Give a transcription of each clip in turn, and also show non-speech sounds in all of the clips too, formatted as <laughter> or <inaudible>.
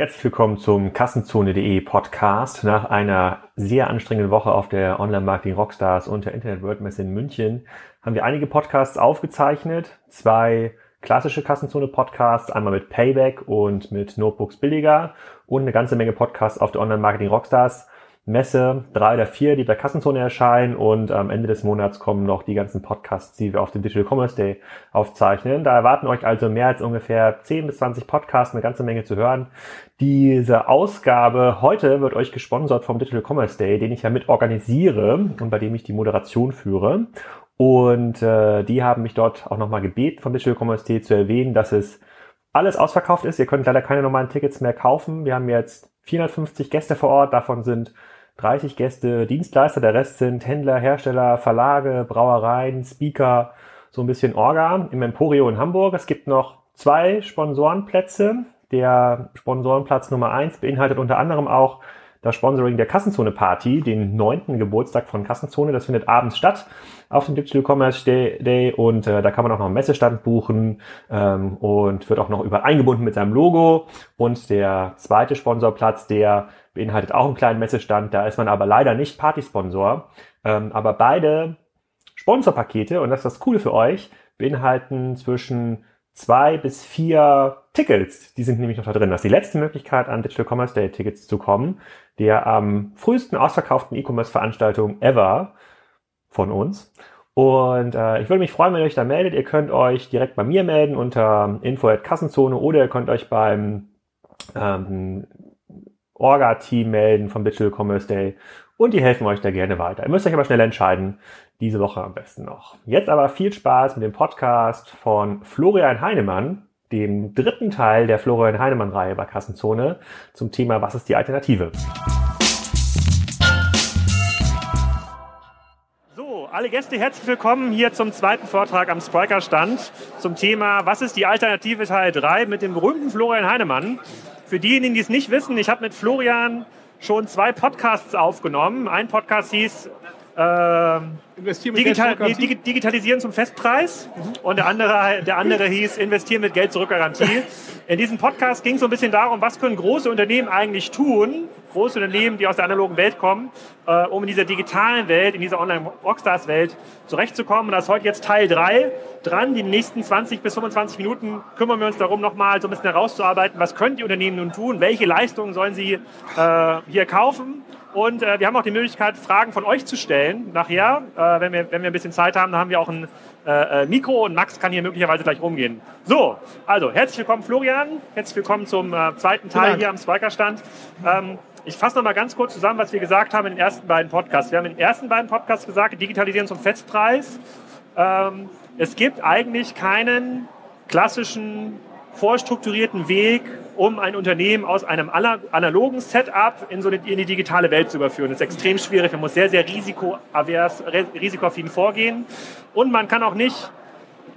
Herzlich willkommen zum Kassenzone.de Podcast. Nach einer sehr anstrengenden Woche auf der Online-Marketing Rockstars und der Internet World Messe in München haben wir einige Podcasts aufgezeichnet. Zwei klassische Kassenzone Podcasts, einmal mit Payback und mit Notebooks billiger und eine ganze Menge Podcasts auf der Online-Marketing Rockstars Messe, drei oder vier, die bei Kassenzone erscheinen und am Ende des Monats kommen noch die ganzen Podcasts, die wir auf dem Digital Commerce Day aufzeichnen. Da erwarten euch also mehr als ungefähr 10 bis 20 Podcasts, eine ganze Menge zu hören. Diese Ausgabe heute wird euch gesponsert vom Digital Commerce Day, den ich ja mit organisiere und bei dem ich die Moderation führe. Und äh, die haben mich dort auch nochmal gebeten vom Digital Commerce Day zu erwähnen, dass es alles ausverkauft ist. Ihr könnt leider keine normalen Tickets mehr kaufen. Wir haben jetzt 450 Gäste vor Ort, davon sind 30 Gäste Dienstleister, der Rest sind Händler, Hersteller, Verlage, Brauereien, Speaker, so ein bisschen Orga im Emporio in Hamburg. Es gibt noch zwei Sponsorenplätze. Der Sponsorenplatz Nummer eins beinhaltet unter anderem auch das Sponsoring der Kassenzone Party, den neunten Geburtstag von Kassenzone. Das findet abends statt auf dem Digital Commerce Day und äh, da kann man auch noch einen Messestand buchen ähm, und wird auch noch überall eingebunden mit seinem Logo. Und der zweite Sponsorplatz, der beinhaltet auch einen kleinen Messestand. Da ist man aber leider nicht Partysponsor. Ähm, aber beide Sponsorpakete, und das ist das Coole für euch, beinhalten zwischen zwei bis vier Tickets. Die sind nämlich noch da drin. Das ist die letzte Möglichkeit, an Digital Commerce Day Tickets zu kommen, der am frühesten ausverkauften E-Commerce-Veranstaltung ever von uns. Und äh, ich würde mich freuen, wenn ihr euch da meldet. Ihr könnt euch direkt bei mir melden unter info at Kassenzone oder ihr könnt euch beim ähm, Orga-Team melden vom Digital Commerce Day und die helfen euch da gerne weiter. Ihr müsst euch aber schnell entscheiden, diese Woche am besten noch. Jetzt aber viel Spaß mit dem Podcast von Florian Heinemann, dem dritten Teil der Florian Heinemann-Reihe bei Kassenzone zum Thema Was ist die Alternative? So, alle Gäste herzlich willkommen hier zum zweiten Vortrag am Spriker-Stand zum Thema Was ist die Alternative Teil 3 mit dem berühmten Florian Heinemann. Für diejenigen, die es nicht wissen, ich habe mit Florian schon zwei Podcasts aufgenommen. Ein Podcast hieß äh, Digital, nee, Digitalisieren zum Festpreis mhm. und der andere, der andere hieß Investieren mit Geld zurück Garantie. <laughs> In diesem Podcast ging es so ein bisschen darum, was können große Unternehmen eigentlich tun, große Unternehmen, die aus der analogen Welt kommen, äh, um in dieser digitalen Welt, in dieser Online-Rockstars-Welt zurechtzukommen. Und das ist heute jetzt Teil 3 dran. Die nächsten 20 bis 25 Minuten kümmern wir uns darum, nochmal so ein bisschen herauszuarbeiten, was können die Unternehmen nun tun, welche Leistungen sollen sie äh, hier kaufen und äh, wir haben auch die Möglichkeit, Fragen von euch zu stellen nachher. Äh, wenn, wir, wenn wir ein bisschen Zeit haben, dann haben wir auch ein äh, äh Mikro und Max kann hier möglicherweise gleich rumgehen. So, also herzlich willkommen Florian, herzlich willkommen zum äh, zweiten Teil hier am Spiker-Stand. Ähm, ich fasse noch mal ganz kurz zusammen, was wir gesagt haben in den ersten beiden Podcasts. Wir haben in den ersten beiden Podcasts gesagt, Digitalisieren zum Festpreis. Ähm, es gibt eigentlich keinen klassischen vorstrukturierten Weg, um ein Unternehmen aus einem analogen Setup in, so eine, in die digitale Welt zu überführen. Das ist extrem schwierig. Man muss sehr, sehr risikoavers, risikoaffin vorgehen. Und man kann auch nicht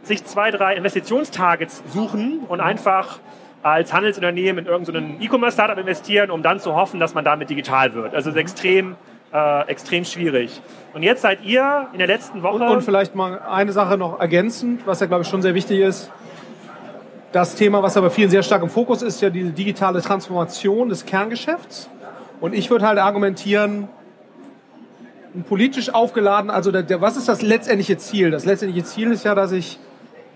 sich zwei, drei Investitionstargets suchen und einfach als Handelsunternehmen in irgendeinen E-Commerce-Startup investieren, um dann zu hoffen, dass man damit digital wird. Also es ist extrem, äh, extrem schwierig. Und jetzt seid ihr in der letzten Woche... Und, und vielleicht mal eine Sache noch ergänzend, was ja, glaube ich, schon sehr wichtig ist das Thema, was aber vielen sehr stark im Fokus ist, ja diese digitale Transformation des Kerngeschäfts. Und ich würde halt argumentieren, politisch aufgeladen, also der, der, was ist das letztendliche Ziel? Das letztendliche Ziel ist ja, dass ich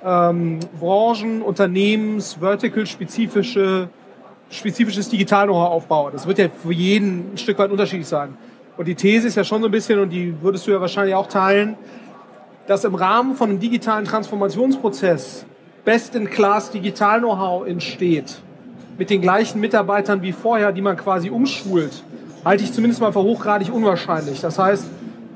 ähm, Branchen, Unternehmens, Vertical-spezifische spezifisches Digital-Know-how aufbaue. Das wird ja für jeden ein Stück weit unterschiedlich sein. Und die These ist ja schon so ein bisschen, und die würdest du ja wahrscheinlich auch teilen, dass im Rahmen von einem digitalen Transformationsprozess Best-in-Class Digital-Know-how entsteht, mit den gleichen Mitarbeitern wie vorher, die man quasi umschult, halte ich zumindest mal für hochgradig unwahrscheinlich. Das heißt,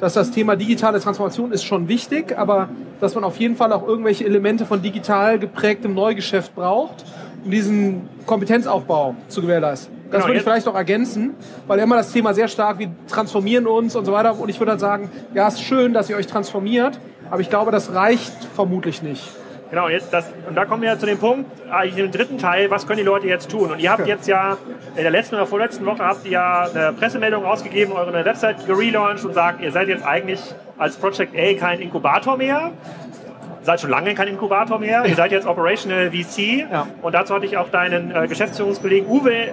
dass das Thema digitale Transformation ist schon wichtig, aber dass man auf jeden Fall auch irgendwelche Elemente von digital geprägtem Neugeschäft braucht, um diesen Kompetenzaufbau zu gewährleisten. Das genau, würde ich vielleicht noch ergänzen, weil immer das Thema sehr stark, wir transformieren uns und so weiter. Und ich würde halt sagen, ja, es ist schön, dass ihr euch transformiert, aber ich glaube, das reicht vermutlich nicht. Genau, jetzt das, und da kommen wir zu dem Punkt, eigentlich im dritten Teil, was können die Leute jetzt tun? Und ihr habt jetzt ja in der letzten oder vorletzten Woche habt ihr ja eine Pressemeldung rausgegeben, eure Website gelauncht und sagt, ihr seid jetzt eigentlich als Project A kein Inkubator mehr. seid schon lange kein Inkubator mehr, ihr seid jetzt Operational VC ja. und dazu hatte ich auch deinen äh, Geschäftsführungskollegen Uwe äh,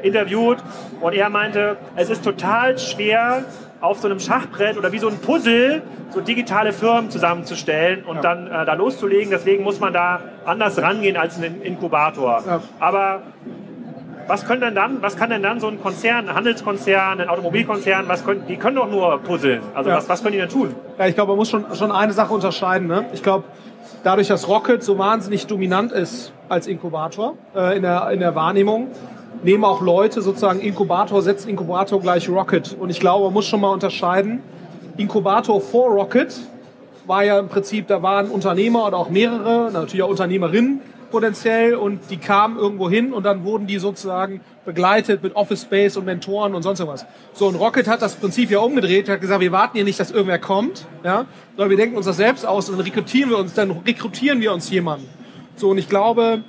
äh, interviewt und er meinte, es ist total schwer, auf so einem Schachbrett oder wie so ein Puzzle so digitale Firmen zusammenzustellen und ja. dann äh, da loszulegen. Deswegen muss man da anders rangehen als ein Inkubator. Ja. Aber was können denn dann, was kann denn dann so ein Konzern, ein Handelskonzern, ein Automobilkonzern, was können, die können doch nur puzzeln. Also ja. was, was können die denn tun? Ja, ich glaube, man muss schon, schon eine Sache unterscheiden. Ne? Ich glaube, dadurch, dass Rocket so wahnsinnig dominant ist als Inkubator äh, in, der, in der Wahrnehmung, nehmen auch Leute sozusagen Inkubator, setzen Inkubator gleich Rocket. Und ich glaube, man muss schon mal unterscheiden. Inkubator vor Rocket war ja im Prinzip, da waren Unternehmer oder auch mehrere, natürlich auch Unternehmerinnen potenziell und die kamen irgendwo hin und dann wurden die sozusagen begleitet mit Office Space und Mentoren und sonst irgendwas. So, und Rocket hat das Prinzip ja umgedreht, hat gesagt, wir warten hier nicht, dass irgendwer kommt, ja, sondern wir denken uns das selbst aus und dann rekrutieren wir uns, dann rekrutieren wir uns jemanden. So, und ich glaube,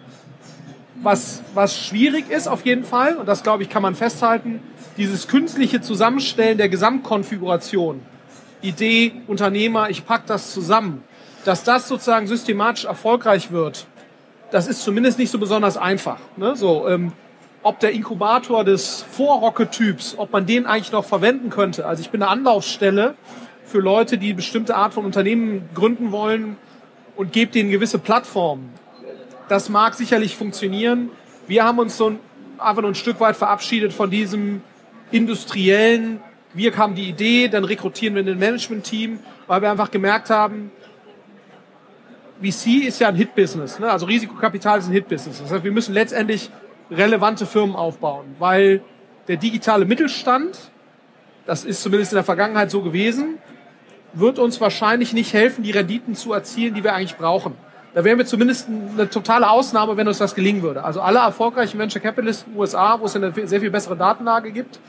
was, was schwierig ist auf jeden Fall, und das glaube ich kann man festhalten, dieses künstliche Zusammenstellen der Gesamtkonfiguration. Idee, Unternehmer, ich pack das zusammen. Dass das sozusagen systematisch erfolgreich wird, das ist zumindest nicht so besonders einfach. Ne? So, ähm, ob der Inkubator des Vorrocke-Typs, ob man den eigentlich noch verwenden könnte. Also ich bin eine Anlaufstelle für Leute, die bestimmte Art von Unternehmen gründen wollen und gebe denen gewisse Plattformen. Das mag sicherlich funktionieren. Wir haben uns so ein, einfach nur ein Stück weit verabschiedet von diesem industriellen, wir haben die Idee, dann rekrutieren wir ein Management-Team, weil wir einfach gemerkt haben, VC ist ja ein Hit-Business, ne? also Risikokapital ist ein Hit-Business. Das heißt, wir müssen letztendlich relevante Firmen aufbauen, weil der digitale Mittelstand, das ist zumindest in der Vergangenheit so gewesen, wird uns wahrscheinlich nicht helfen, die Renditen zu erzielen, die wir eigentlich brauchen. Da wären wir zumindest eine totale Ausnahme, wenn uns das gelingen würde. Also alle erfolgreichen Venture Capitalists in den USA, wo es eine sehr viel bessere Datenlage gibt,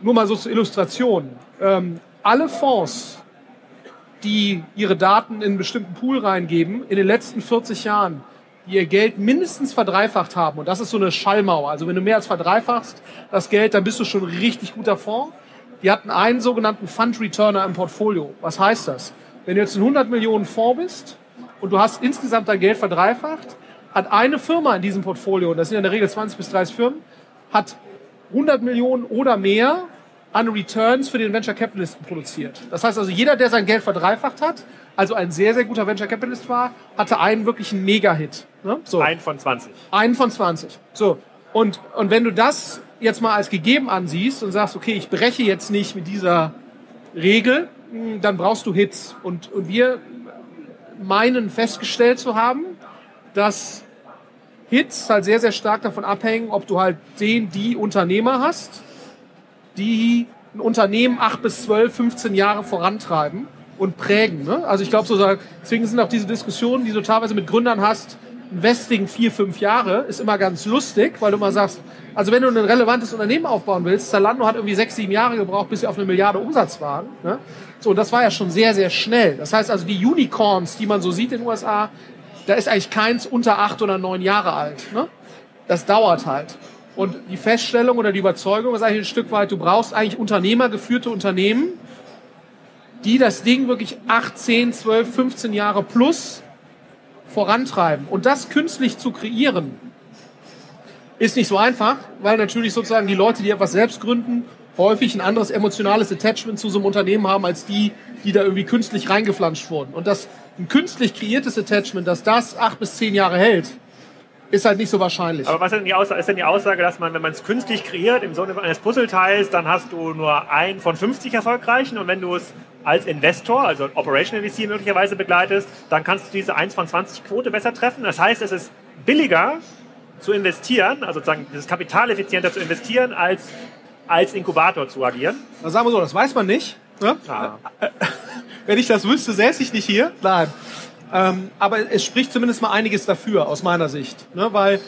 nur mal so zur Illustration. Ähm, alle Fonds, die ihre Daten in einen bestimmten Pool reingeben, in den letzten 40 Jahren, die ihr Geld mindestens verdreifacht haben. Und das ist so eine Schallmauer. Also wenn du mehr als verdreifachst das Geld, dann bist du schon ein richtig guter Fonds. Die hatten einen sogenannten Fund Returner im Portfolio. Was heißt das? Wenn du jetzt ein 100 Millionen Fonds bist und du hast insgesamt dein Geld verdreifacht, hat eine Firma in diesem Portfolio, und das sind in der Regel 20 bis 30 Firmen, hat 100 Millionen oder mehr an Returns für den Venture Capitalisten produziert. Das heißt also, jeder, der sein Geld verdreifacht hat, also ein sehr, sehr guter Venture Capitalist war, hatte einen wirklichen Mega-Hit. Ne? So. Einen von 20. Einen von 20. So. Und, und wenn du das jetzt mal als gegeben ansiehst und sagst, okay, ich breche jetzt nicht mit dieser Regel, hm, dann brauchst du Hits. Und, und wir meinen festgestellt zu haben, dass Hits halt sehr, sehr stark davon abhängen, ob du halt den, die Unternehmer hast, die ein Unternehmen acht bis zwölf, 15 Jahre vorantreiben und prägen. Ne? Also ich glaube, so, deswegen sind auch diese Diskussionen, die du teilweise mit Gründern hast, Investing vier, fünf Jahre, ist immer ganz lustig, weil du immer sagst, also wenn du ein relevantes Unternehmen aufbauen willst, Zalando hat irgendwie sechs, sieben Jahre gebraucht, bis sie auf eine Milliarde Umsatz waren. Ne? So, das war ja schon sehr, sehr schnell. Das heißt also, die Unicorns, die man so sieht in den USA, da ist eigentlich keins unter acht oder neun Jahre alt. Ne? Das dauert halt. Und die Feststellung oder die Überzeugung ist eigentlich ein Stück weit, du brauchst eigentlich unternehmergeführte Unternehmen, die das Ding wirklich 8, 10, 12, 15 Jahre plus vorantreiben. Und das künstlich zu kreieren, ist nicht so einfach, weil natürlich sozusagen die Leute, die etwas selbst gründen, häufig ein anderes emotionales Attachment zu so einem Unternehmen haben, als die, die da irgendwie künstlich reingeflanscht wurden. Und das ein künstlich kreiertes Attachment, dass das acht bis zehn Jahre hält, ist halt nicht so wahrscheinlich. Aber was ist denn die Aussage, ist denn die Aussage dass man, wenn man es künstlich kreiert, im Sinne eines Puzzleteils, dann hast du nur einen von 50 erfolgreichen und wenn du es als Investor, also Operational VC möglicherweise begleitest, dann kannst du diese 1 von 20 Quote besser treffen. Das heißt, es ist billiger zu investieren, also sozusagen dieses Kapital effizienter zu investieren, als als Inkubator zu agieren. Na, sagen wir so, das weiß man nicht. Ne? Ah. <laughs> Wenn ich das wüsste, säße ich nicht hier. Nein. Ähm, aber es spricht zumindest mal einiges dafür, aus meiner Sicht. Ne? Weil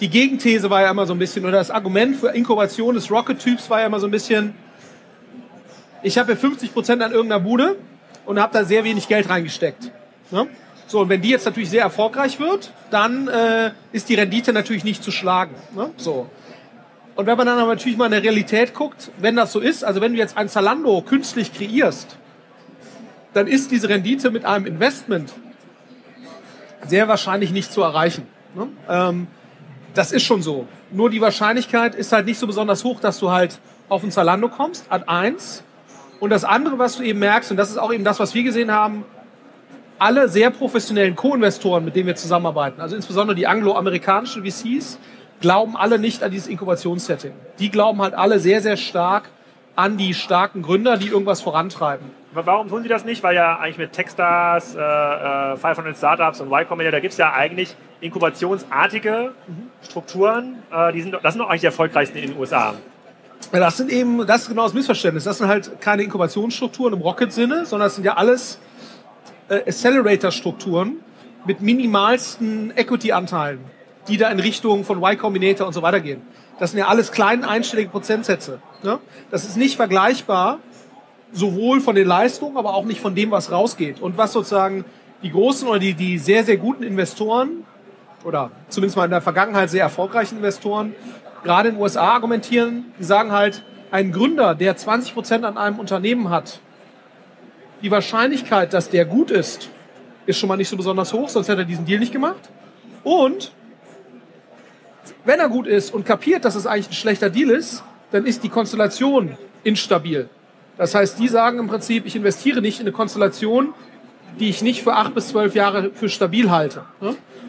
die Gegenthese war ja immer so ein bisschen, oder das Argument für Inkubation des Rocket-Typs war ja immer so ein bisschen, ich habe ja 50 Prozent an irgendeiner Bude und habe da sehr wenig Geld reingesteckt. Ne? So, und wenn die jetzt natürlich sehr erfolgreich wird, dann äh, ist die Rendite natürlich nicht zu schlagen. Ne? So. Und wenn man dann aber natürlich mal in der Realität guckt, wenn das so ist, also wenn du jetzt ein Zalando künstlich kreierst, dann ist diese Rendite mit einem Investment sehr wahrscheinlich nicht zu erreichen. Ne? Ähm, das ist schon so. Nur die Wahrscheinlichkeit ist halt nicht so besonders hoch, dass du halt auf ein Zalando kommst, Ad 1. Und das andere, was du eben merkst, und das ist auch eben das, was wir gesehen haben, alle sehr professionellen Co-Investoren, mit denen wir zusammenarbeiten, also insbesondere die angloamerikanischen VCs, glauben alle nicht an dieses Inkubationssetting. Die glauben halt alle sehr, sehr stark an die starken Gründer, die irgendwas vorantreiben. Warum tun sie das nicht? Weil ja eigentlich mit Techstars, äh, 500 äh, Startups und Y Combinator, da gibt es ja eigentlich inkubationsartige mhm. Strukturen. Äh, die sind, das sind doch eigentlich die erfolgreichsten in den USA. Ja, das sind eben, das ist genau das Missverständnis. Das sind halt keine Inkubationsstrukturen im Rocket-Sinne, sondern das sind ja alles äh, Accelerator-Strukturen mit minimalsten Equity-Anteilen, die da in Richtung von Y Combinator und so weiter gehen. Das sind ja alles kleine einstellige Prozentsätze. Ne? Das ist nicht vergleichbar, sowohl von den Leistungen, aber auch nicht von dem, was rausgeht. Und was sozusagen die großen oder die, die sehr, sehr guten Investoren oder zumindest mal in der Vergangenheit sehr erfolgreichen Investoren gerade in den USA argumentieren, die sagen halt, ein Gründer, der 20 Prozent an einem Unternehmen hat, die Wahrscheinlichkeit, dass der gut ist, ist schon mal nicht so besonders hoch, sonst hätte er diesen Deal nicht gemacht. Und wenn er gut ist und kapiert, dass es eigentlich ein schlechter Deal ist, dann ist die Konstellation instabil. Das heißt, die sagen im Prinzip, ich investiere nicht in eine Konstellation, die ich nicht für acht bis zwölf Jahre für stabil halte.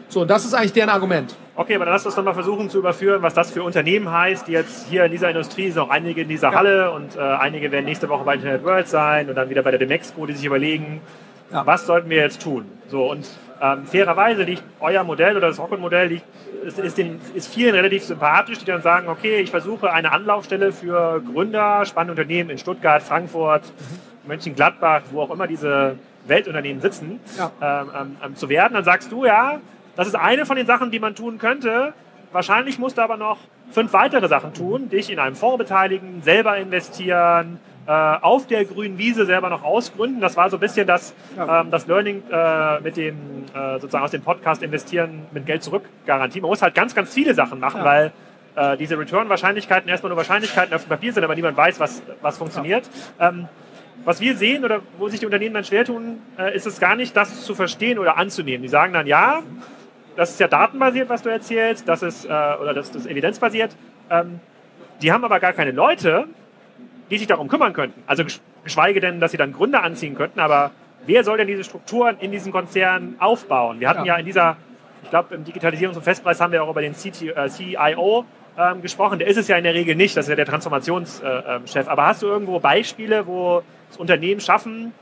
So, das ist eigentlich deren Argument. Okay, aber dann lass uns doch mal versuchen zu überführen, was das für Unternehmen heißt, die jetzt hier in dieser Industrie sind auch einige in dieser ja. Halle und äh, einige werden nächste Woche bei Internet World sein und dann wieder bei der Demexco, die sich überlegen, ja. was sollten wir jetzt tun? So, und ähm, fairerweise liegt euer Modell oder das Rocket-Modell ist, ist, ist, vielen relativ sympathisch, die dann sagen, okay, ich versuche eine Anlaufstelle für Gründer, spannende Unternehmen in Stuttgart, Frankfurt. Mönchengladbach, wo auch immer diese Weltunternehmen sitzen, ja. ähm, ähm, ähm, zu werden. Dann sagst du, ja, das ist eine von den Sachen, die man tun könnte. Wahrscheinlich musst du aber noch fünf weitere Sachen tun, dich in einem Fonds beteiligen, selber investieren, äh, auf der grünen Wiese selber noch ausgründen. Das war so ein bisschen das, ja. ähm, das Learning äh, mit dem, äh, sozusagen aus dem Podcast investieren mit Geld zurück Garantie. Man muss halt ganz, ganz viele Sachen machen, ja. weil äh, diese Return-Wahrscheinlichkeiten erstmal nur Wahrscheinlichkeiten auf dem Papier sind, aber niemand weiß, was, was funktioniert. Ja. Ähm, was wir sehen oder wo sich die Unternehmen dann schwer tun, äh, ist es gar nicht, das zu verstehen oder anzunehmen. Die sagen dann, ja, das ist ja datenbasiert, was du erzählst, das ist, äh, oder das, das ist evidenzbasiert. Ähm, die haben aber gar keine Leute, die sich darum kümmern könnten. Also geschweige denn, dass sie dann Gründer anziehen könnten, aber wer soll denn diese Strukturen in diesen Konzernen aufbauen? Wir hatten ja, ja in dieser, ich glaube, im Digitalisierungs- und Festpreis haben wir auch über den CIO äh, ähm, gesprochen. Der ist es ja in der Regel nicht, das ist ja der Transformationschef. Äh, ähm, aber hast du irgendwo Beispiele, wo das Unternehmen schaffen,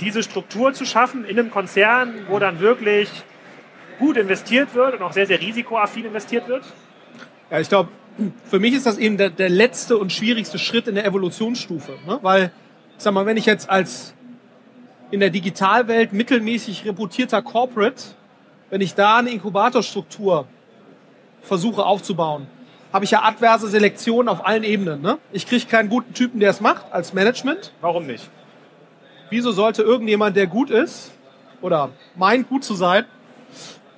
diese Struktur zu schaffen in einem Konzern, wo dann wirklich gut investiert wird und auch sehr, sehr risikoaffin investiert wird? Ja, ich glaube, für mich ist das eben der, der letzte und schwierigste Schritt in der Evolutionsstufe. Ne? Weil, sag mal, wenn ich jetzt als in der Digitalwelt mittelmäßig reputierter Corporate, wenn ich da eine Inkubatorstruktur versuche aufzubauen, habe ich ja adverse Selektion auf allen Ebenen. Ne? Ich kriege keinen guten Typen, der es macht, als Management. Warum nicht? Wieso sollte irgendjemand, der gut ist oder meint gut zu sein,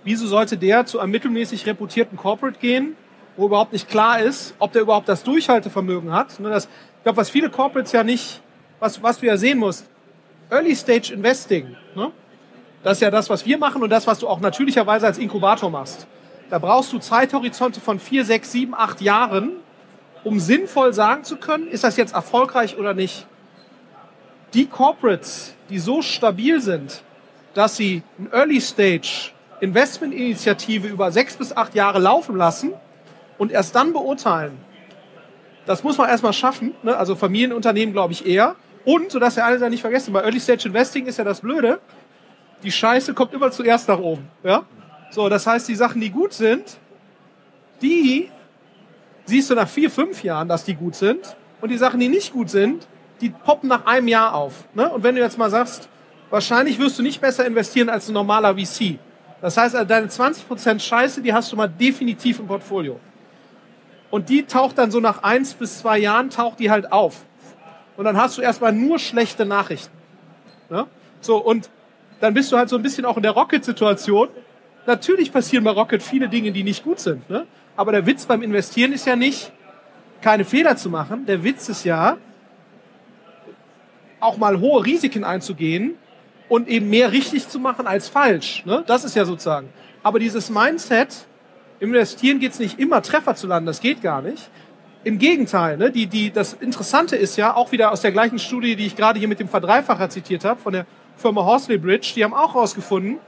wieso sollte der zu einem mittelmäßig reputierten Corporate gehen, wo überhaupt nicht klar ist, ob der überhaupt das Durchhaltevermögen hat. Ne, das, ich glaube, was viele Corporates ja nicht, was, was du ja sehen musst, Early Stage Investing, ne? das ist ja das, was wir machen und das, was du auch natürlicherweise als Inkubator machst. Da brauchst du Zeithorizonte von vier, sechs, sieben, acht Jahren, um sinnvoll sagen zu können, ist das jetzt erfolgreich oder nicht. Die Corporates, die so stabil sind, dass sie ein Early Stage Investmentinitiative über sechs bis acht Jahre laufen lassen, und erst dann beurteilen. Das muss man erstmal schaffen, ne? also Familienunternehmen glaube ich eher. Und, so dass ja alle da nicht vergessen, bei Early Stage Investing ist ja das Blöde, die Scheiße kommt immer zuerst nach oben. Ja? So, das heißt, die Sachen, die gut sind, die siehst du nach vier, fünf Jahren, dass die gut sind. Und die Sachen, die nicht gut sind, die poppen nach einem Jahr auf. Ne? Und wenn du jetzt mal sagst, wahrscheinlich wirst du nicht besser investieren als ein normaler VC. Das heißt, deine 20% Scheiße, die hast du mal definitiv im Portfolio. Und die taucht dann so nach eins bis zwei Jahren, taucht die halt auf. Und dann hast du erstmal nur schlechte Nachrichten. Ja? So, und dann bist du halt so ein bisschen auch in der Rocket-Situation. Natürlich passieren bei Rocket viele Dinge, die nicht gut sind. Ne? Aber der Witz beim Investieren ist ja nicht, keine Fehler zu machen. Der Witz ist ja, auch mal hohe Risiken einzugehen und eben mehr richtig zu machen als falsch. Ne? Das ist ja sozusagen. Aber dieses Mindset, im Investieren geht es nicht immer Treffer zu landen, das geht gar nicht. Im Gegenteil, ne? die, die, das Interessante ist ja, auch wieder aus der gleichen Studie, die ich gerade hier mit dem Verdreifacher zitiert habe, von der Firma Horsley Bridge, die haben auch herausgefunden,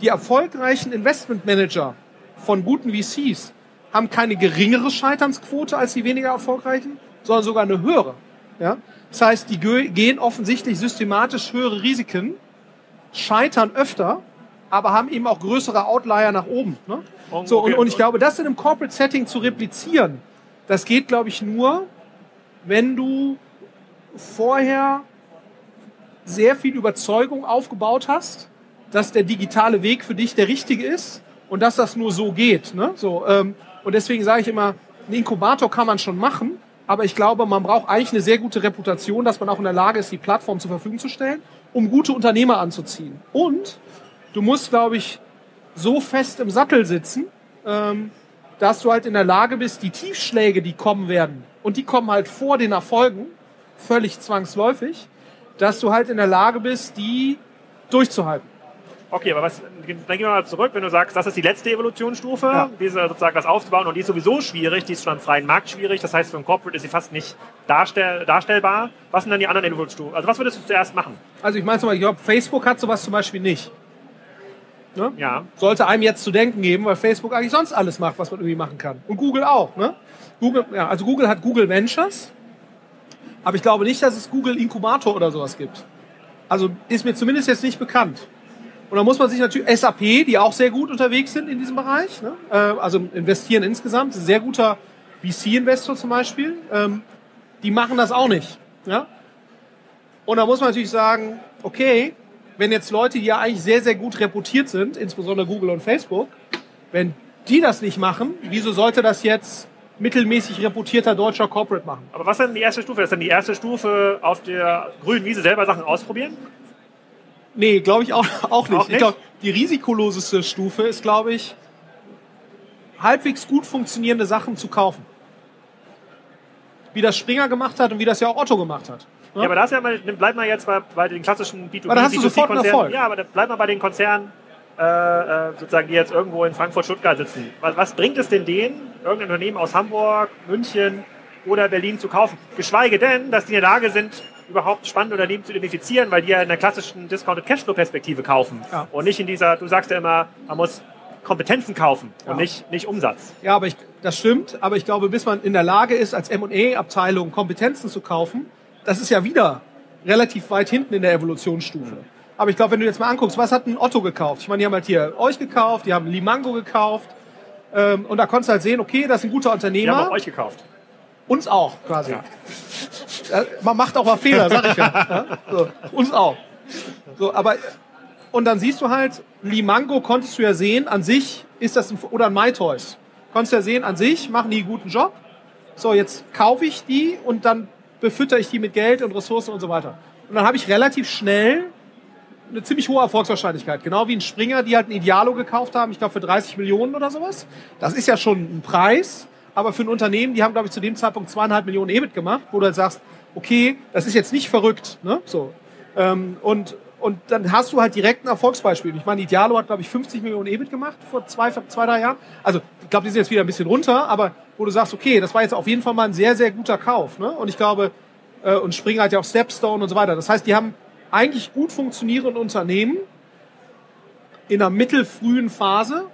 die erfolgreichen Investmentmanager von guten VCs haben keine geringere Scheiternsquote als die weniger erfolgreichen, sondern sogar eine höhere. Ja? Das heißt, die gehen offensichtlich systematisch höhere Risiken, scheitern öfter, aber haben eben auch größere Outlier nach oben. Ne? So, und, und ich glaube, das in einem Corporate Setting zu replizieren, das geht, glaube ich, nur, wenn du vorher sehr viel Überzeugung aufgebaut hast, dass der digitale Weg für dich der richtige ist und dass das nur so geht. Ne? So, ähm, und deswegen sage ich immer, einen Inkubator kann man schon machen, aber ich glaube, man braucht eigentlich eine sehr gute Reputation, dass man auch in der Lage ist, die Plattform zur Verfügung zu stellen, um gute Unternehmer anzuziehen. Und du musst, glaube ich, so fest im Sattel sitzen, ähm, dass du halt in der Lage bist, die Tiefschläge, die kommen werden, und die kommen halt vor den Erfolgen, völlig zwangsläufig, dass du halt in der Lage bist, die durchzuhalten. Okay, aber was, dann gehen wir mal zurück, wenn du sagst, das ist die letzte Evolutionsstufe, ja. diese sozusagen das aufzubauen und die ist sowieso schwierig, die ist schon am freien Markt schwierig, das heißt für ein Corporate ist sie fast nicht darstell, darstellbar. Was sind dann die anderen Evolutionsstufen? Also was würdest du zuerst machen? Also ich meine zum Beispiel, ich glaube, Facebook hat sowas zum Beispiel nicht. Ne? Ja. Sollte einem jetzt zu denken geben, weil Facebook eigentlich sonst alles macht, was man irgendwie machen kann. Und Google auch. Ne? Google, ja, also Google hat Google Ventures, aber ich glaube nicht, dass es Google Inkubator oder sowas gibt. Also ist mir zumindest jetzt nicht bekannt. Und da muss man sich natürlich, SAP, die auch sehr gut unterwegs sind in diesem Bereich, ne? äh, also investieren insgesamt, sehr guter VC-Investor zum Beispiel, ähm, die machen das auch nicht. Ja? Und da muss man natürlich sagen, okay, wenn jetzt Leute, die ja eigentlich sehr, sehr gut reputiert sind, insbesondere Google und Facebook, wenn die das nicht machen, wieso sollte das jetzt mittelmäßig reputierter deutscher Corporate machen? Aber was ist denn die erste Stufe? Ist denn die erste Stufe auf der grünen Wiese selber Sachen ausprobieren? Nee, glaube ich auch, auch nicht. Auch nicht? Ich glaube, die risikoloseste Stufe ist, glaube ich, halbwegs gut funktionierende Sachen zu kaufen. Wie das Springer gemacht hat und wie das ja auch Otto gemacht hat. Ja, ja aber das ja mal, bleibt mal jetzt bei, bei den klassischen B2B, aber hast du sofort Konzernen. Ja, aber bleibt mal bei den Konzernen, äh, äh, sozusagen, die jetzt irgendwo in Frankfurt, Stuttgart sitzen. Was, was bringt es denn denen, irgendein Unternehmen aus Hamburg, München oder Berlin zu kaufen? Geschweige denn, dass die in der Lage sind, überhaupt spannende Unternehmen zu identifizieren, weil die ja in der klassischen Discounted Cashflow Perspektive kaufen ja. und nicht in dieser, du sagst ja immer, man muss Kompetenzen kaufen und nicht, nicht Umsatz. Ja, aber ich, das stimmt, aber ich glaube, bis man in der Lage ist, als M&A-Abteilung Kompetenzen zu kaufen, das ist ja wieder relativ weit hinten in der Evolutionsstufe. Aber ich glaube, wenn du jetzt mal anguckst, was hat ein Otto gekauft? Ich meine, die haben halt hier euch gekauft, die haben Limango gekauft. Ähm, und da konntest du halt sehen, okay, das ist ein guter Unternehmer. Die haben auch euch gekauft. Uns auch, quasi. Ja. Man macht auch mal Fehler, sag ich ja. <laughs> So, uns auch. So, aber, und dann siehst du halt, Limango konntest du ja sehen, an sich ist das ein, oder ein MyToys. Konntest du ja sehen, an sich machen die einen guten Job. So, jetzt kaufe ich die und dann befütter ich die mit Geld und Ressourcen und so weiter. Und dann habe ich relativ schnell eine ziemlich hohe Erfolgswahrscheinlichkeit. Genau wie ein Springer, die halt ein Idealo gekauft haben, ich glaube für 30 Millionen oder sowas. Das ist ja schon ein Preis. Aber für ein Unternehmen, die haben, glaube ich, zu dem Zeitpunkt zweieinhalb Millionen EBIT gemacht, wo du halt sagst, okay, das ist jetzt nicht verrückt. Ne? So. Ähm, und, und dann hast du halt direkt ein Erfolgsbeispiel. Ich meine, Idealo hat, glaube ich, 50 Millionen EBIT gemacht vor zwei, zwei drei Jahren. Also, ich glaube, die sind jetzt wieder ein bisschen runter, aber wo du sagst, okay, das war jetzt auf jeden Fall mal ein sehr, sehr guter Kauf. Ne? Und ich glaube, äh, und Springer hat ja auch Stepstone und so weiter. Das heißt, die haben eigentlich gut funktionierende Unternehmen in einer mittelfrühen Phase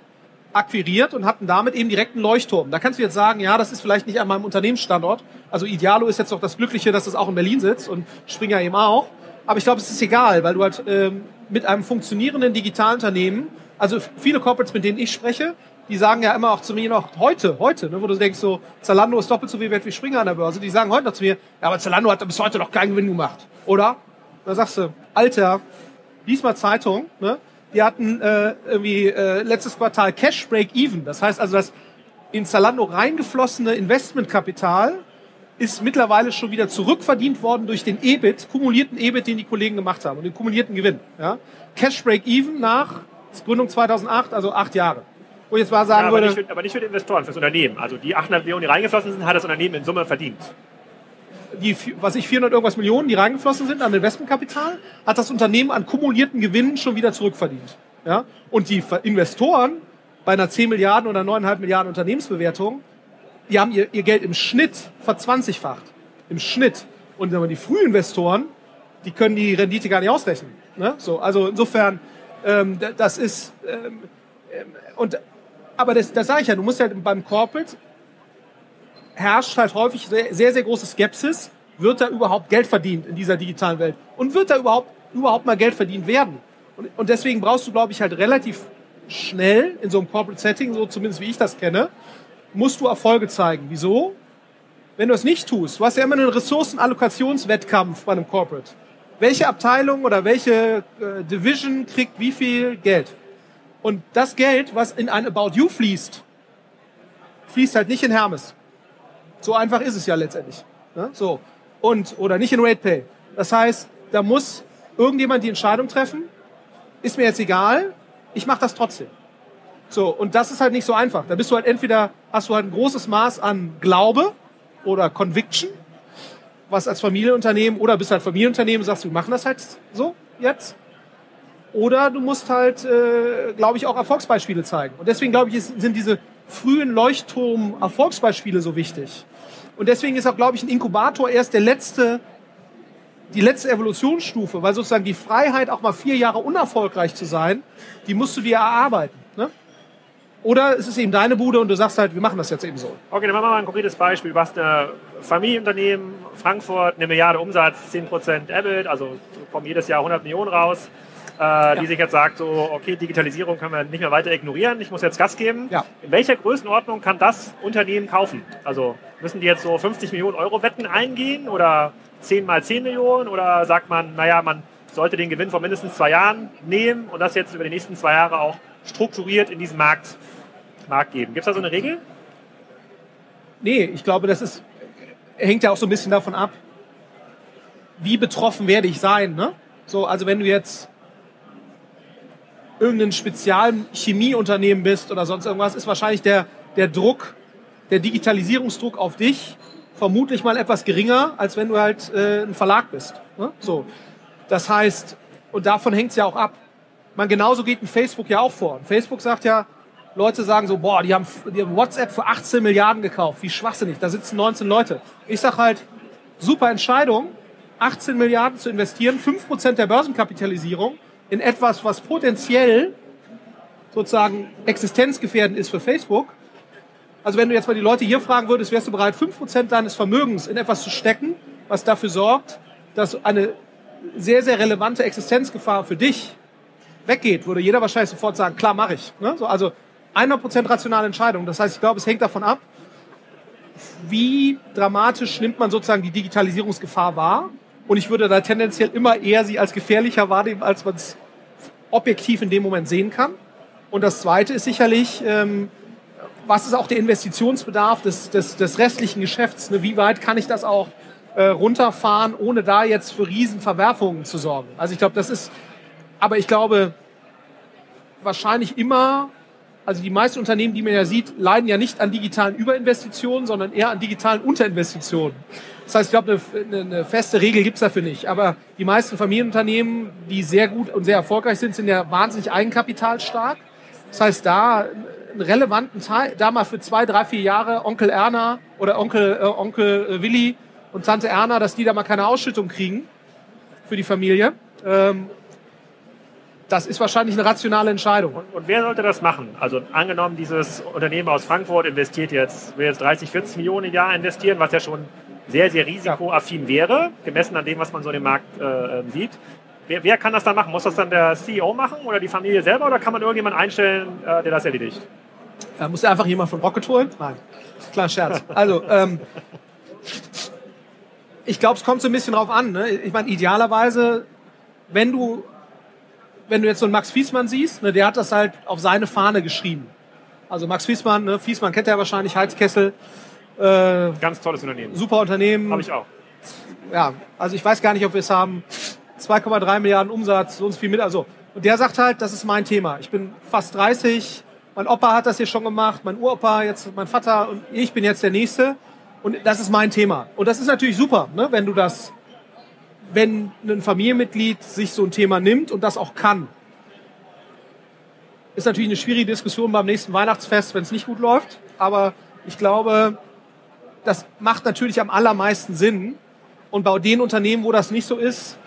akquiriert und hatten damit eben direkt einen Leuchtturm. Da kannst du jetzt sagen, ja, das ist vielleicht nicht an meinem Unternehmensstandort. Also Idealo ist jetzt doch das Glückliche, dass es auch in Berlin sitzt und Springer eben auch. Aber ich glaube, es ist egal, weil du halt ähm, mit einem funktionierenden Digitalunternehmen, also viele Corporates, mit denen ich spreche, die sagen ja immer auch zu mir noch heute, heute, ne, wo du denkst so, Zalando ist doppelt so viel wert wie Springer an der Börse. Die sagen heute noch zu mir, ja, aber Zalando hat bis heute noch keinen Gewinn gemacht, oder? Da sagst du, Alter, lies mal Zeitung, ne? die hatten äh, irgendwie äh, letztes Quartal Cash Break Even. Das heißt also, das in Zalando reingeflossene Investmentkapital ist mittlerweile schon wieder zurückverdient worden durch den EBIT, kumulierten EBIT, den die Kollegen gemacht haben und den kumulierten Gewinn. Ja? Cash Break Even nach Gründung 2008, also acht Jahre. Wo ich jetzt mal sagen ja, aber würde. Nicht für, aber nicht für die Investoren, fürs Unternehmen. Also die 800 Millionen, die reingeflossen sind, hat das Unternehmen in Summe verdient. die, was ich 400 irgendwas Millionen, die reingeflossen sind an Investmentkapital, hat das Unternehmen an kumulierten Gewinnen schon wieder zurückverdient. Ja? Und die Investoren bei einer 10 Milliarden oder 9,5 Milliarden Unternehmensbewertung, die haben ihr, ihr Geld im Schnitt verzwanzigfacht. Im Schnitt. Und die Frühinvestoren, die können die Rendite gar nicht ausrechnen. Ne? So, also insofern, ähm, das ist, ähm, ähm, und, aber das, das sage ich ja, du musst ja beim Corporate herrscht halt häufig sehr, sehr, sehr große Skepsis. Wird da überhaupt Geld verdient in dieser digitalen Welt? Und wird da überhaupt, überhaupt mal Geld verdient werden? Und, und deswegen brauchst du, glaube ich, halt relativ schnell in so einem Corporate Setting, so zumindest wie ich das kenne, musst du Erfolge zeigen. Wieso? Wenn du es nicht tust, du hast ja immer einen Ressourcenallokationswettkampf bei einem Corporate. Welche Abteilung oder welche äh, Division kriegt wie viel Geld? Und das Geld, was in ein About You fließt, fließt halt nicht in Hermes. So einfach ist es ja letztendlich. Ne? So. Und, oder nicht in RatePay. Das heißt, da muss irgendjemand die Entscheidung treffen, ist mir jetzt egal, ich mache das trotzdem. So, und das ist halt nicht so einfach. Da bist du halt entweder, hast du halt ein großes Maß an Glaube oder Conviction, was als Familienunternehmen, oder bist halt Familienunternehmen und sagst, wir machen das halt so jetzt. Oder du musst halt, äh, glaube ich, auch Erfolgsbeispiele zeigen. Und deswegen, glaube ich, ist, sind diese frühen Leuchtturm-Erfolgsbeispiele so wichtig. Und deswegen ist auch, glaube ich, ein Inkubator erst der letzte, die letzte Evolutionsstufe, weil sozusagen die Freiheit, auch mal vier Jahre unerfolgreich zu sein, die musst du dir erarbeiten. Oder es ist eben deine Bude und du sagst halt, wir machen das jetzt eben so. Okay, dann machen wir mal ein konkretes Beispiel. Du hast ein Familienunternehmen, Frankfurt, eine Milliarde Umsatz, 10% EBIT, also kommen jedes Jahr 100 Millionen raus äh, ja. die sich jetzt sagt, so, okay, Digitalisierung können wir nicht mehr weiter ignorieren, ich muss jetzt Gas geben. Ja. In welcher Größenordnung kann das Unternehmen kaufen? Also müssen die jetzt so 50 Millionen Euro Wetten eingehen oder 10 mal 10 Millionen oder sagt man, naja, man sollte den Gewinn von mindestens zwei Jahren nehmen und das jetzt über die nächsten zwei Jahre auch strukturiert in diesen Markt, Markt geben. Gibt es da so eine Regel? Nee, ich glaube, das ist, hängt ja auch so ein bisschen davon ab, wie betroffen werde ich sein. Ne? So, also wenn du jetzt irgendein Spezialchemieunternehmen bist oder sonst irgendwas, ist wahrscheinlich der, der Druck, der Digitalisierungsdruck auf dich vermutlich mal etwas geringer, als wenn du halt äh, ein Verlag bist. Ne? So. Das heißt, und davon hängt es ja auch ab. Man genauso geht ein Facebook ja auch vor. Facebook sagt ja, Leute sagen so, boah, die haben, die haben WhatsApp für 18 Milliarden gekauft. Wie schwachsinnig. Da sitzen 19 Leute. Ich sag halt, super Entscheidung, 18 Milliarden zu investieren, 5% der Börsenkapitalisierung in etwas, was potenziell sozusagen existenzgefährdend ist für Facebook. Also wenn du jetzt mal die Leute hier fragen würdest, wärst du bereit, 5% deines Vermögens in etwas zu stecken, was dafür sorgt, dass eine sehr, sehr relevante Existenzgefahr für dich weggeht, würde jeder wahrscheinlich sofort sagen, klar, mache ich. Ne? So, also 100% rationale Entscheidung. Das heißt, ich glaube, es hängt davon ab, wie dramatisch nimmt man sozusagen die Digitalisierungsgefahr wahr und ich würde da tendenziell immer eher sie als gefährlicher wahrnehmen, als man es objektiv in dem Moment sehen kann. Und das Zweite ist sicherlich, ähm, was ist auch der Investitionsbedarf des, des, des restlichen Geschäfts? Ne? Wie weit kann ich das auch äh, runterfahren, ohne da jetzt für Riesenverwerfungen zu sorgen? Also ich glaube, das ist, aber ich glaube, wahrscheinlich immer, also die meisten Unternehmen, die man ja sieht, leiden ja nicht an digitalen Überinvestitionen, sondern eher an digitalen Unterinvestitionen. Das heißt, ich glaube, eine, eine feste Regel gibt's dafür nicht. Aber die meisten Familienunternehmen, die sehr gut und sehr erfolgreich sind, sind ja wahnsinnig eigenkapitalstark. Das heißt, da einen relevanten Teil, da mal für zwei, drei, vier Jahre Onkel Erna oder Onkel, äh, Onkel äh, Willi und Tante Erna, dass die da mal keine Ausschüttung kriegen für die Familie. Ähm, das ist wahrscheinlich eine rationale Entscheidung. Und, und, wer sollte das machen? Also angenommen, dieses Unternehmen aus Frankfurt investiert jetzt, will jetzt 30, 40 Millionen im Jahr investieren, was ja schon sehr, sehr risikoaffin wäre, gemessen an dem, was man so im Markt äh, ähm, sieht. Wer, wer, kann das dann machen? Muss das dann der CEO machen oder die Familie selber oder kann man irgendjemanden einstellen, äh, der das erledigt? Ja, muss einfach jemand von Rocket holen? Nein, klar Scherz. Also, ähm, ich glaube, es kommt so ein bisschen drauf an. Ne? Ich meine, idealerweise, wenn du, wenn du jetzt so einen Max Fiesmann siehst, ne, der hat das halt auf seine Fahne geschrieben. Also Max Fiesmann, ne, Fiesmann kennt er wahrscheinlich, Heizkessel, äh, Ganz tolles Unternehmen. Super Unternehmen. Habe ich auch. Ja, also ich weiß gar nicht, ob wir es haben. 2,3 Milliarden Umsatz, so viel mit. Also, und der sagt halt, das ist mein Thema. Ich bin fast 30. Mein Opa hat das hier schon gemacht, mein Uropa, jetzt mein Vater und ich bin jetzt der Nächste. Und das ist mein Thema. Und das ist natürlich super, ne, wenn du das, wenn ein Familienmitglied sich so ein Thema nimmt und das auch kann. Ist natürlich eine schwierige Diskussion beim nächsten Weihnachtsfest, wenn es nicht gut läuft. Aber ich glaube, das macht natürlich am allermeisten Sinn. Und bei den Unternehmen, wo das nicht so ist,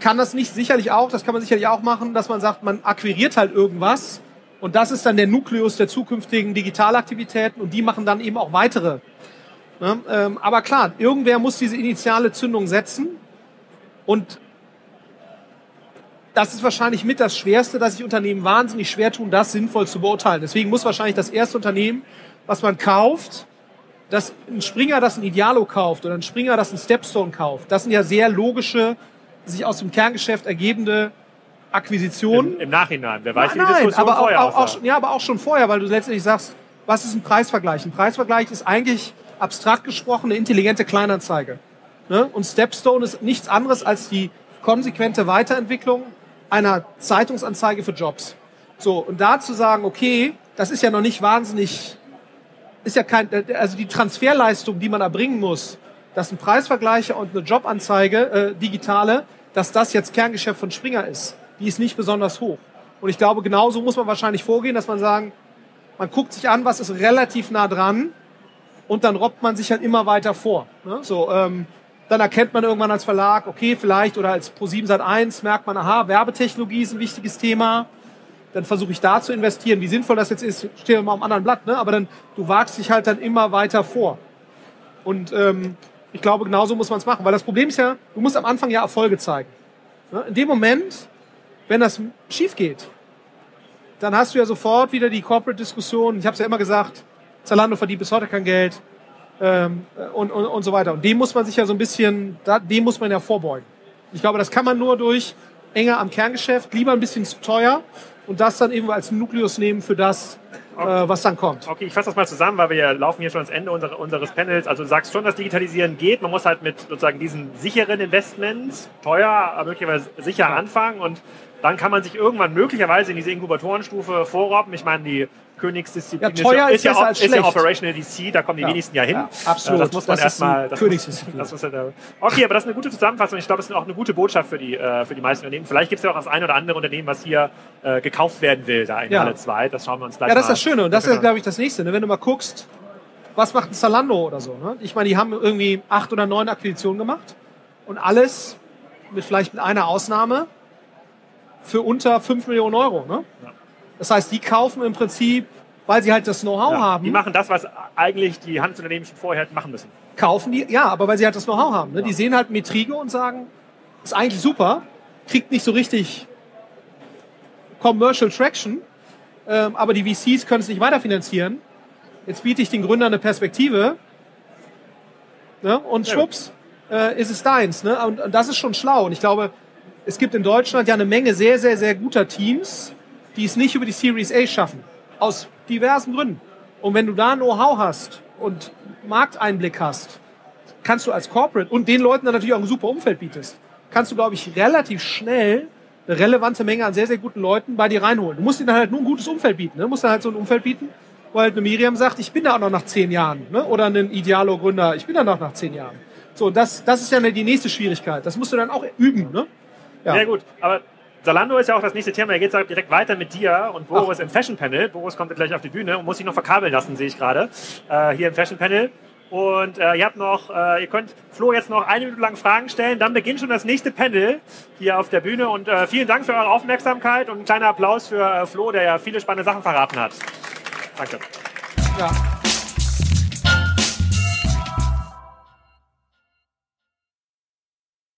kann das nicht sicherlich auch, das kann man sicherlich auch machen, dass man sagt, man akquiriert halt irgendwas und das ist dann der Nukleus der zukünftigen Digitalaktivitäten und die machen dann eben auch weitere. Ne? Ähm, aber klar, irgendwer muss diese initiale Zündung setzen und das ist wahrscheinlich mit das Schwerste, dass sich Unternehmen wahnsinnig schwer tun, das sinnvoll zu beurteilen. Deswegen muss wahrscheinlich das erste Unternehmen, was man kauft, dass ein Springer, das ein Idealo kauft oder ein Springer, das ein Stepstone kauft, das sind ja sehr logische sich aus dem Kerngeschäft ergebende Akquisitionen. Im, Im, Nachhinein, wer weiß, nein, wie die Diskussion aber vorher auch, auch, Ja, aber auch schon vorher, weil du letztendlich sagst, was ist ein Preisvergleich? Ein Preisvergleich ist eigentlich abstrakt gesprochen eine intelligente Kleinanzeige. Ne? Und Stepstone ist nichts anderes als die konsequente Weiterentwicklung einer Zeitungsanzeige für Jobs. So, und da zu sagen, okay, das ist ja noch nicht wahnsinnig, ist ja kein, also die Transferleistung, die man erbringen muss, dass ein Preisvergleicher und eine Jobanzeige, äh, digitale, dass das jetzt Kerngeschäft von Springer ist. Die ist nicht besonders hoch. Und ich glaube, genauso muss man wahrscheinlich vorgehen, dass man sagen, man guckt sich an, was ist relativ nah dran und dann robbt man sich halt immer weiter vor. Ne? So, ähm, dann erkennt man irgendwann als Verlag, okay, vielleicht, oder als Pro7 Sat 1 merkt man, aha, Werbetechnologie ist ein wichtiges Thema. Dann versuche ich da zu investieren. Wie sinnvoll das jetzt ist, stehe mal am anderen Blatt, ne? Aber dann, du wagst dich halt dann immer weiter vor. Und ähm, ich glaube, genauso muss man es machen. Weil das Problem ist ja, du musst am Anfang ja Erfolge zeigen. In dem Moment, wenn das schief geht, dann hast du ja sofort wieder die Corporate-Diskussion. Ich habe es ja immer gesagt, Zalando verdient bis heute kein Geld ähm, und, und, und so weiter. Und dem muss man sich ja so ein bisschen, dem muss man ja vorbeugen. Ich glaube, das kann man nur durch enger am Kerngeschäft, lieber ein bisschen zu teuer und das dann eben als Nukleus nehmen für das, okay. äh, was dann kommt. Okay, ich fasse das mal zusammen, weil wir laufen hier schon ans Ende unserer, unseres Panels. Also du sagst schon, dass Digitalisieren geht. Man muss halt mit sozusagen diesen sicheren Investments, teuer, aber möglicherweise sicher ja. anfangen und dann kann man sich irgendwann möglicherweise in diese Inkubatorenstufe vorrobben. Ich meine, die Königsdisziplin ja, teuer ist, ist, ja, ist, ist ja Operational DC, da kommen die ja. wenigsten ja hin. Ja, absolut. Das muss man erstmal. Königsdisziplin. Das muss, okay, aber das ist eine gute Zusammenfassung. Ich glaube, das ist auch eine gute Botschaft für die, äh, für die meisten Unternehmen. Vielleicht gibt es ja auch das ein oder andere Unternehmen, was hier äh, gekauft werden will, da in ja. Halle 2. Das schauen wir uns gleich an. Ja, das ist das Schöne. Und das ist, glaube ich, das Nächste. Ne? Wenn du mal guckst, was macht ein Zalando oder so? Ne? Ich meine, die haben irgendwie acht oder neun Akquisitionen gemacht und alles mit vielleicht mit einer Ausnahme für unter 5 Millionen Euro. Ne? Ja. Das heißt, die kaufen im Prinzip, weil sie halt das Know-how ja, haben. Die machen das, was eigentlich die Handelsunternehmen schon vorher machen müssen. Kaufen die, ja, aber weil sie halt das Know-how haben. Ne? Ja. Die sehen halt Metrigo und sagen, ist eigentlich super, kriegt nicht so richtig Commercial Traction, ähm, aber die VCs können es nicht weiterfinanzieren. Jetzt biete ich den Gründern eine Perspektive ne? und schwupps äh, ist es deins. Ne? Und, und das ist schon schlau. Und ich glaube, es gibt in Deutschland ja eine Menge sehr, sehr, sehr guter Teams, die es nicht über die Series A schaffen. Aus diversen Gründen. Und wenn du da Know-how hast und Markteinblick hast, kannst du als Corporate und den Leuten dann natürlich auch ein super Umfeld bietest, kannst du, glaube ich, relativ schnell eine relevante Menge an sehr, sehr guten Leuten bei dir reinholen. Du musst ihnen halt nur ein gutes Umfeld bieten. Ne? Du musst dann halt so ein Umfeld bieten, wo halt eine Miriam sagt, ich bin da auch noch nach zehn Jahren. Ne? Oder ein Idealo-Gründer, ich bin da noch nach zehn Jahren. So, das, das ist ja die nächste Schwierigkeit. Das musst du dann auch üben. Ne? Ja. Sehr gut. Aber Zalando ist ja auch das nächste Thema. Er geht direkt weiter mit dir und Boris Ach. im Fashion Panel. Boris kommt gleich auf die Bühne und muss sich noch verkabeln lassen, sehe ich gerade. Äh, hier im Fashion Panel. Und äh, ihr habt noch, äh, ihr könnt Flo jetzt noch eine Minute lang Fragen stellen. Dann beginnt schon das nächste Panel hier auf der Bühne. Und äh, vielen Dank für eure Aufmerksamkeit und ein kleiner Applaus für äh, Flo, der ja viele spannende Sachen verraten hat. Danke. Ja.